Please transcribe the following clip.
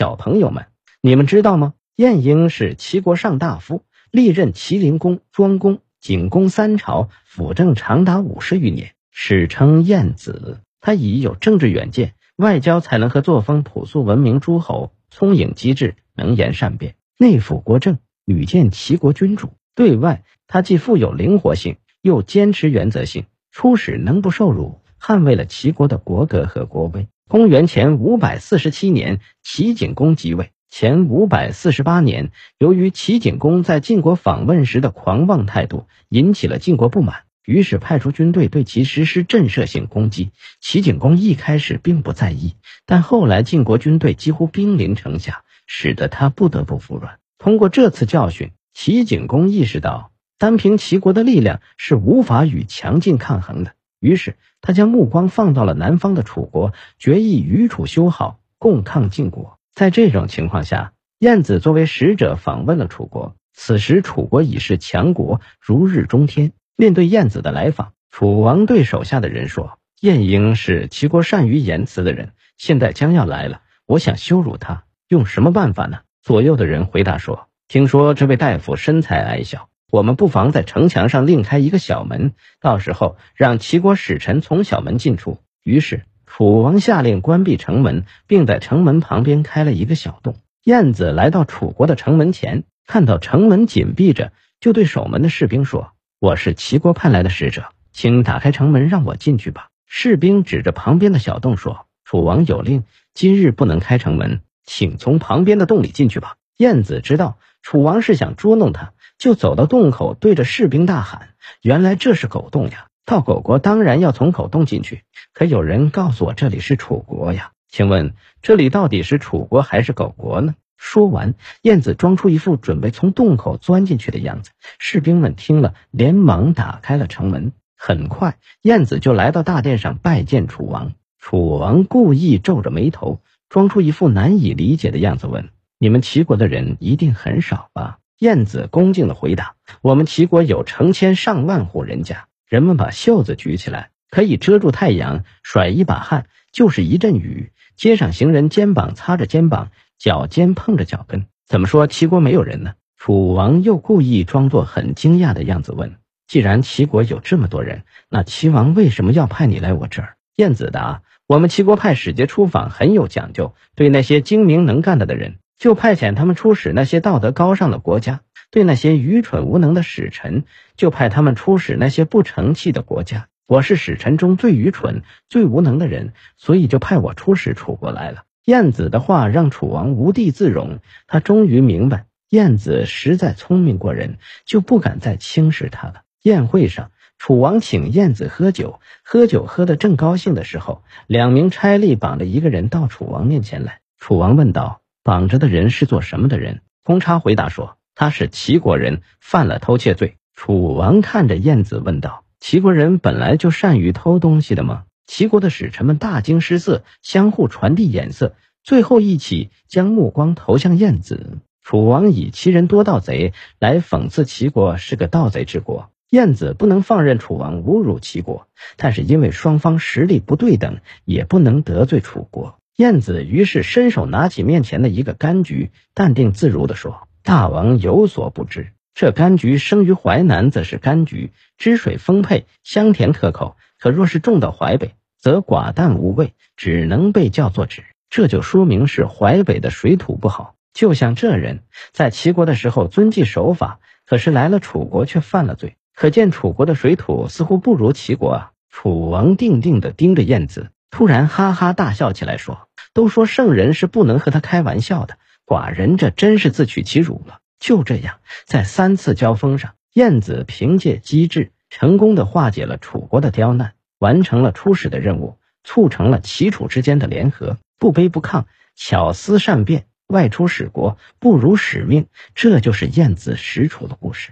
小朋友们，你们知道吗？晏婴是齐国上大夫，历任齐灵公、庄公、景公三朝，辅政长达五十余年，史称晏子。他以有政治远见、外交才能和作风朴素闻名诸侯，聪颖机智，能言善辩，内辅国政，屡建齐国君主。对外，他既富有灵活性，又坚持原则性，出使能不受辱，捍卫了齐国的国格和国威。公元前五百四十七年，齐景公即位。前五百四十八年，由于齐景公在晋国访问时的狂妄态度，引起了晋国不满，于是派出军队对其实施震慑性攻击。齐景公一开始并不在意，但后来晋国军队几乎兵临城下，使得他不得不服软。通过这次教训，齐景公意识到，单凭齐国的力量是无法与强劲抗衡的。于是，他将目光放到了南方的楚国，决意与楚修好，共抗晋国。在这种情况下，晏子作为使者访问了楚国。此时，楚国已是强国，如日中天。面对晏子的来访，楚王对手下的人说：“晏婴是齐国善于言辞的人，现在将要来了，我想羞辱他，用什么办法呢？”左右的人回答说：“听说这位大夫身材矮小，我们不妨在城墙上另开一个小门，到时候让齐国使臣从小门进出。”于是。楚王下令关闭城门，并在城门旁边开了一个小洞。燕子来到楚国的城门前，看到城门紧闭着，就对守门的士兵说：“我是齐国派来的使者，请打开城门，让我进去吧。”士兵指着旁边的小洞说：“楚王有令，今日不能开城门，请从旁边的洞里进去吧。”燕子知道楚王是想捉弄他，就走到洞口，对着士兵大喊：“原来这是狗洞呀！”到狗国当然要从狗洞进去，可有人告诉我这里是楚国呀？请问这里到底是楚国还是狗国呢？说完，燕子装出一副准备从洞口钻进去的样子。士兵们听了，连忙打开了城门。很快，燕子就来到大殿上拜见楚王。楚王故意皱着眉头，装出一副难以理解的样子，问：“你们齐国的人一定很少吧？”燕子恭敬的回答：“我们齐国有成千上万户人家。”人们把袖子举起来，可以遮住太阳；甩一把汗，就是一阵雨。街上行人肩膀擦着肩膀，脚尖碰着脚跟。怎么说齐国没有人呢？楚王又故意装作很惊讶的样子问：“既然齐国有这么多人，那齐王为什么要派你来我这儿？”晏子答：“我们齐国派使节出访很有讲究，对那些精明能干的的人，就派遣他们出使那些道德高尚的国家。”对那些愚蠢无能的使臣，就派他们出使那些不成器的国家。我是使臣中最愚蠢、最无能的人，所以就派我出使楚国来了。晏子的话让楚王无地自容，他终于明白晏子实在聪明过人，就不敢再轻视他了。宴会上，楚王请晏子喝酒，喝酒喝得正高兴的时候，两名差吏绑着一个人到楚王面前来。楚王问道：“绑着的人是做什么的人？”公差回答说。他是齐国人，犯了偷窃罪。楚王看着晏子问道：“齐国人本来就善于偷东西的吗？”齐国的使臣们大惊失色，相互传递眼色，最后一起将目光投向晏子。楚王以齐人多盗贼来讽刺齐国是个盗贼之国。晏子不能放任楚王侮辱齐国，但是因为双方实力不对等，也不能得罪楚国。燕子于是伸手拿起面前的一个柑橘，淡定自如地说。大王有所不知，这柑橘生于淮南，则是柑橘，汁水丰沛，香甜可口；可若是种到淮北，则寡淡无味，只能被叫做枳。这就说明是淮北的水土不好。就像这人在齐国的时候遵纪守法，可是来了楚国却犯了罪，可见楚国的水土似乎不如齐国啊！楚王定定地盯着燕子，突然哈哈大笑起来，说：“都说圣人是不能和他开玩笑的。”寡人这真是自取其辱了。就这样，在三次交锋上，晏子凭借机智，成功的化解了楚国的刁难，完成了出使的任务，促成了齐楚之间的联合。不卑不亢，巧思善辩，外出使国不辱使命。这就是晏子使楚的故事。